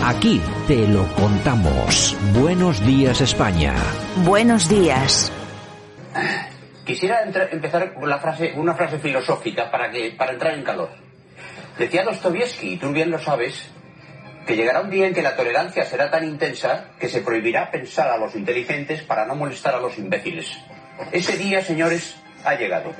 Aquí te lo contamos. Buenos días España. Buenos días. Quisiera empezar con la frase, una frase filosófica para, que, para entrar en calor. Decía Dostoevsky, y tú bien lo sabes, que llegará un día en que la tolerancia será tan intensa que se prohibirá pensar a los inteligentes para no molestar a los imbéciles. Ese día, señores, ha llegado.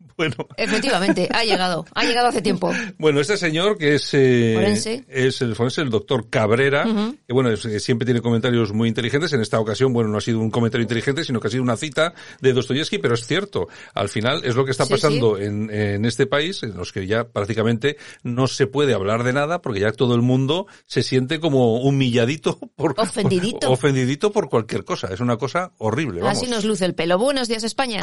Bueno, Efectivamente, ha llegado. Ha llegado hace tiempo. bueno, este señor que es, eh, Forense. es el forense, el doctor Cabrera, que bueno, es- que siempre tiene comentarios muy inteligentes. En esta ocasión, bueno, no ha sido un comentario inteligente, sino que ha sido una cita de Dostoyevsky, pero es cierto. Al final es lo que está Sí, pasando En, en este país, en los que ya prácticamente no se puede hablar de nada, porque ya todo el mundo se siente como humilladito por, Ofendidito. ofendidito por cualquier cosa. Es una cosa horrible, vamos. Así nos luce el pelo. Buenos días, España.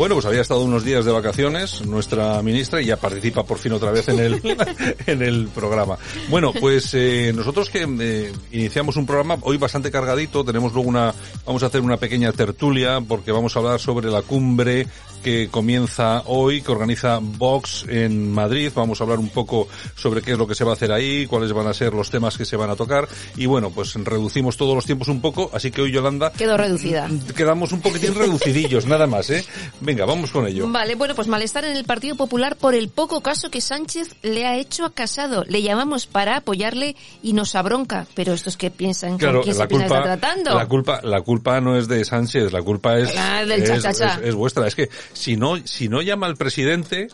Bueno, pues había estado unos días de vacaciones nuestra ministra y ya participa por fin otra vez en el, en el programa. Bueno, pues eh, nosotros que eh, iniciamos un programa hoy bastante cargadito, tenemos luego una, vamos a hacer una pequeña tertulia porque vamos a hablar sobre la cumbre que comienza hoy, que organiza Vox en Madrid. Vamos a hablar un poco sobre qué es lo que se va a hacer ahí, cuáles van a ser los temas que se van a tocar. Y bueno, pues reducimos todos los tiempos un poco, así que hoy Yolanda Quedó reducida. quedamos un poquitín reducidillos, nada más, ¿eh? Venga, vamos con ello. Vale, bueno, pues malestar en el Partido Popular por el poco caso que Sánchez le ha hecho a Casado. Le llamamos para apoyarle y nos abronca. Pero estos que piensan Claro, quién la se piensa culpa, estar tratando. la culpa, la culpa no es de Sánchez, la culpa es, Ah, del es, cha-cha-cha. es- es vuestra. Es que si no, si no llama al presidente,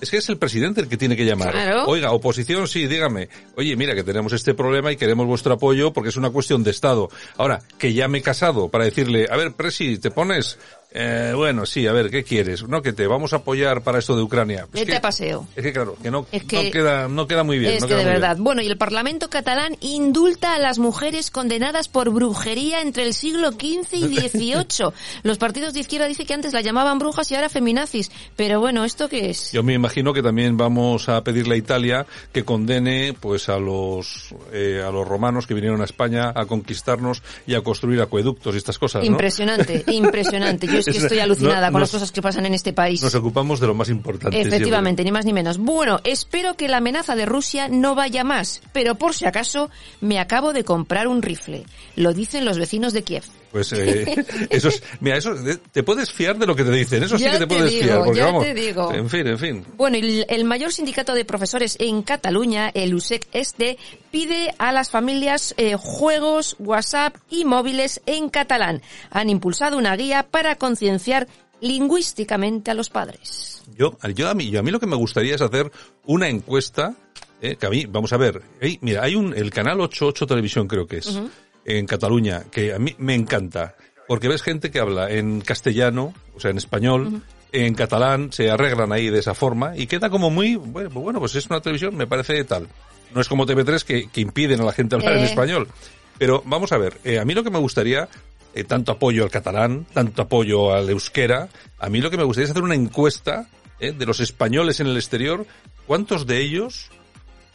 es que es el presidente el que tiene que llamar. Claro. Oiga, oposición, sí, dígame. Oye, mira que tenemos este problema y queremos vuestro apoyo porque es una cuestión de Estado. Ahora, que llame casado para decirle, a ver, Presi, ¿te pones? Eh, bueno, sí, a ver, ¿qué quieres? No, que te vamos a apoyar para esto de Ucrania. Es Vete que, a paseo. es que claro, que no, Es que- no queda, no queda muy bien. Es no que de bien. verdad. Bueno, y el Parlamento catalán indulta a las mujeres condenadas por brujería entre el siglo XV y XVIII. Los partidos de izquierda dicen que antes la llamaban brujas y ahora feminazis. Pero bueno, ¿esto qué es? Yo me imagino que también vamos a pedirle a Italia que condene pues a los eh, a los romanos que vinieron a España a conquistarnos y a construir acueductos y estas cosas, ¿no? Impresionante, impresionante. Yo es que Es- estoy alucinada no- con nos- las cosas que pasan en este país. Nos ocupamos de lo más importante. Efectivamente, ni más ni menos. Bueno, espero que la amenaza de Rusia no vaya más, pero por si acaso me acabo de comprar un rifle. Lo dicen los vecinos de Kiev. Pues eh, eso es, mira, eso eh, te puedes fiar de lo que te dicen, eso sí que te te puedes digo, fiar, porque ya vamos, te digo. en fin, en fin. Bueno, el, el mayor sindicato de profesores en Cataluña, el USEC Este, pide a las familias eh, juegos, WhatsApp y móviles en catalán. Han impulsado una guía para concienciar lingüísticamente a los padres. Yo, yo a mí, yo a mí lo que me gustaría es hacer una encuesta, eh, que a mí, vamos a ver, ey, mira, hay un, el canal 88 Televisión creo que es, en Cataluña, que a mí me encanta, porque ves gente que habla en castellano, o sea, en español, en catalán, se arreglan ahí de esa forma, y queda como muy, bueno, pues bueno, pues es una televisión, me parece tal. No es como TV3 que, que impiden a la gente hablar en español. Pero vamos a ver, eh, a mí lo que me gustaría, eh, tanto apoyo al catalán, tanto apoyo al euskera, a mí lo que me gustaría es hacer una encuesta eh, de los españoles en el exterior, ¿cuántos de ellos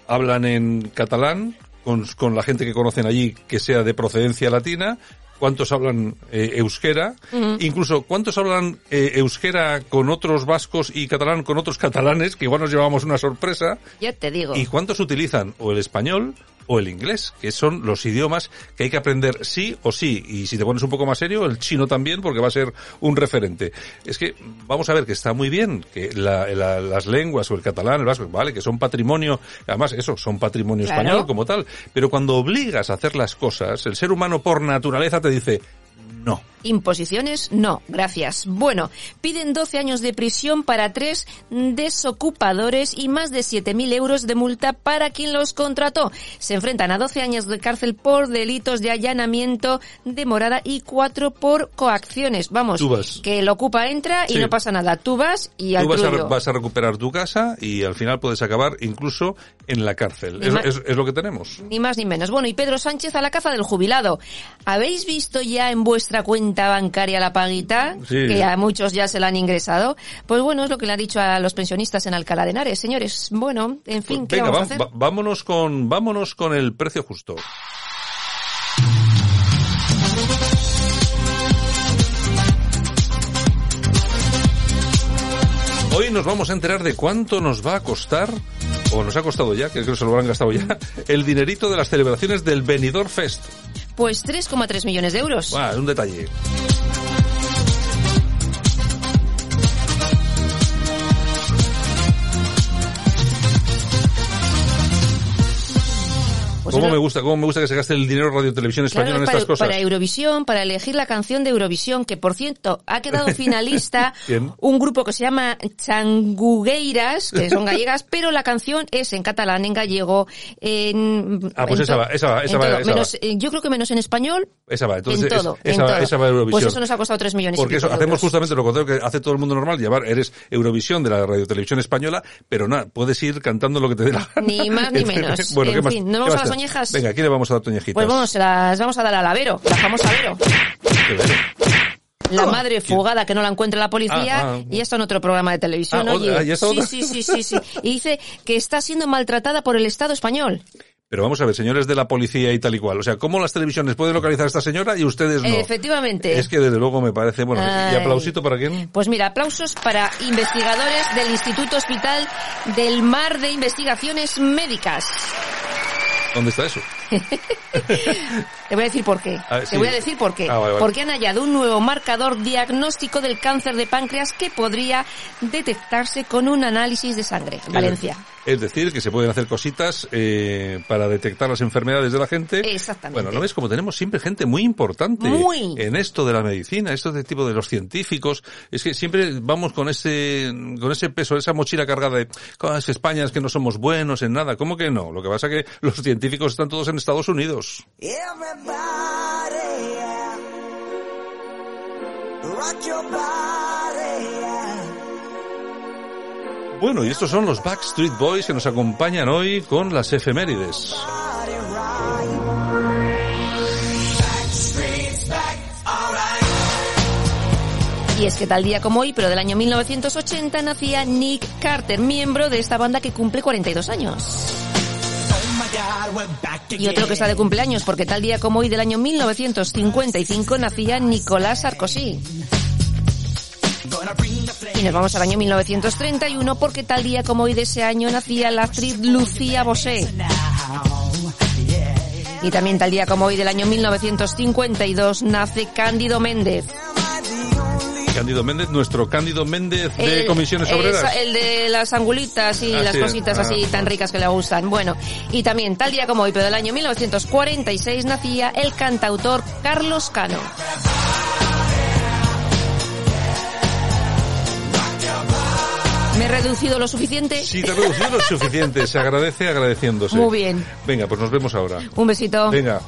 hablan en catalán con, con la gente que conocen allí que sea de procedencia latina? ¿Cuántos hablan eh, euskera? Incluso, ¿cuántos hablan eh, euskera con otros vascos y catalán con otros catalanes? Que igual nos llevamos una sorpresa. Ya te digo. ¿Y cuántos utilizan o el español o el inglés, que son los idiomas que hay que aprender sí o sí. Y si te pones un poco más serio, el chino también, porque va a ser un referente. Es que vamos a ver que está muy bien que la- la- las lenguas o el catalán, el vasco, vale, que son patrimonio, además eso, son patrimonio Claro. español como tal. Pero cuando obligas a hacer las cosas, el ser humano por naturaleza te dice, no. Imposiciones, no, gracias. Bueno, piden 12 años de prisión para tres desocupadores y más de 7.000 euros de multa para quien los contrató. Se enfrentan a 12 años de cárcel por delitos de allanamiento de morada y cuatro por coacciones. Vamos, Tú vas. que el ocupa entra y Sí. no pasa nada. Tú vas y al Tú vas a, trullo. vas a recuperar tu casa y al final puedes acabar incluso en la cárcel. Es- es lo que tenemos. Ni más ni menos. Bueno, y Pedro Sánchez a la caza del jubilado. ¿Habéis visto ya en vuestra cuenta bancaria la paguita? Sí. Que a muchos ya se la han ingresado. Pues bueno, es lo que le ha dicho a los pensionistas en Alcalá de Henares. Señores, bueno, en fin, ¿qué Venga, vamos a va- hacer? va- vámonos con vámonos con el precio justo. Hoy nos vamos a enterar de cuánto nos va a costar, o nos ha costado ya, que creo que se lo habrán gastado ya, el dinerito de las celebraciones del Benidorm Fest. Pues 3,3 millones de euros. Ah, un detalle. Pues ¿Cómo es me gusta, cómo me gusta que se gaste el dinero Radio Televisión Española Claro, en para, estas cosas? para Eurovisión, para elegir la canción de Eurovisión, que por cierto ha quedado finalista un grupo que se llama Changugueiras, que son gallegas, pero la canción es en catalán, en gallego, en... Ah, pues en esa va, esa va, esa va, esa va. Menos, eh, yo creo que menos en español, Esa va, entonces en es- todo, esa, en va- todo. esa va a Eurovisión. Pues eso nos ha costado 3 millones y Porque pico eso, hacemos euros. justamente lo contrario que hace todo el mundo normal, llevar, eres Eurovisión de la Radio Televisión Española, pero nada, puedes ir cantando lo que te dé la gana. Ni más ni menos. bueno, En ¿qué más? fin, ¿nos ¿qué vamos más a las Venga, aquí le vamos a dar toñejitas. Pues vamos, las vamos a dar a la Vero, la famosa Vero. La madre fugada que no la encuentra la policía Ah, ah. y está en otro programa de televisión. Ah, oye. otra, ¿ya está sí, sí, sí, sí. Y dice que está siendo maltratada por el Estado español. Pero vamos a ver, señores de la policía y tal y cual. O sea, ¿cómo las televisiones pueden localizar a esta señora y ustedes no? Efectivamente. Es que desde luego me parece, bueno, ¿y aplausito para quién? Pues mira, aplausos para investigadores del Instituto Hospital del Mar de Investigaciones Médicas. ¿Dónde está eso? Te voy a decir por qué. Ah, Te sí. voy a decir por qué. Ah, vale, vale. Porque han hallado un nuevo marcador diagnóstico del cáncer de páncreas que podría detectarse con un análisis de sangre. Valencia. Es decir, que se pueden hacer cositas eh, para detectar las enfermedades de la gente. Exactamente. Bueno, ¿no ves? Como tenemos siempre gente muy importante Muy. en esto de la medicina, esto de tipo de los científicos. Es que siempre vamos con ese, con ese peso, esa mochila cargada de, "Ah, es que España es que no somos buenos en nada. ¿Cómo que no? Lo que pasa es que los científicos están todos en Estados Unidos. Bueno, y estos son los Backstreet Boys que nos acompañan hoy con las efemérides. Y es que tal día como hoy, pero del año 1980, nacía Nick Carter, miembro de esta banda que cumple 42 años. Y otro que está de cumpleaños, porque tal día como hoy del año 1955 nacía Nicolás Sarkozy. Y nos vamos al año 1931 porque tal día como hoy de ese año nacía la actriz Lucía Bosé. Y también tal día como hoy del año 1952 nace Cándido Méndez. Cándido Méndez, nuestro Cándido Méndez de El- Comisiones Obreras. el de las angulitas y Ah, las sí. cositas Ah. así tan ricas que le gustan. Bueno, y también tal día como hoy, pero del año 1946 nacía el cantautor Carlos Cano. ¿Me he reducido lo suficiente? Sí, te ha reducido lo suficiente. Se agradece agradeciéndose. Muy bien. Venga, pues nos vemos ahora. Un besito. Venga.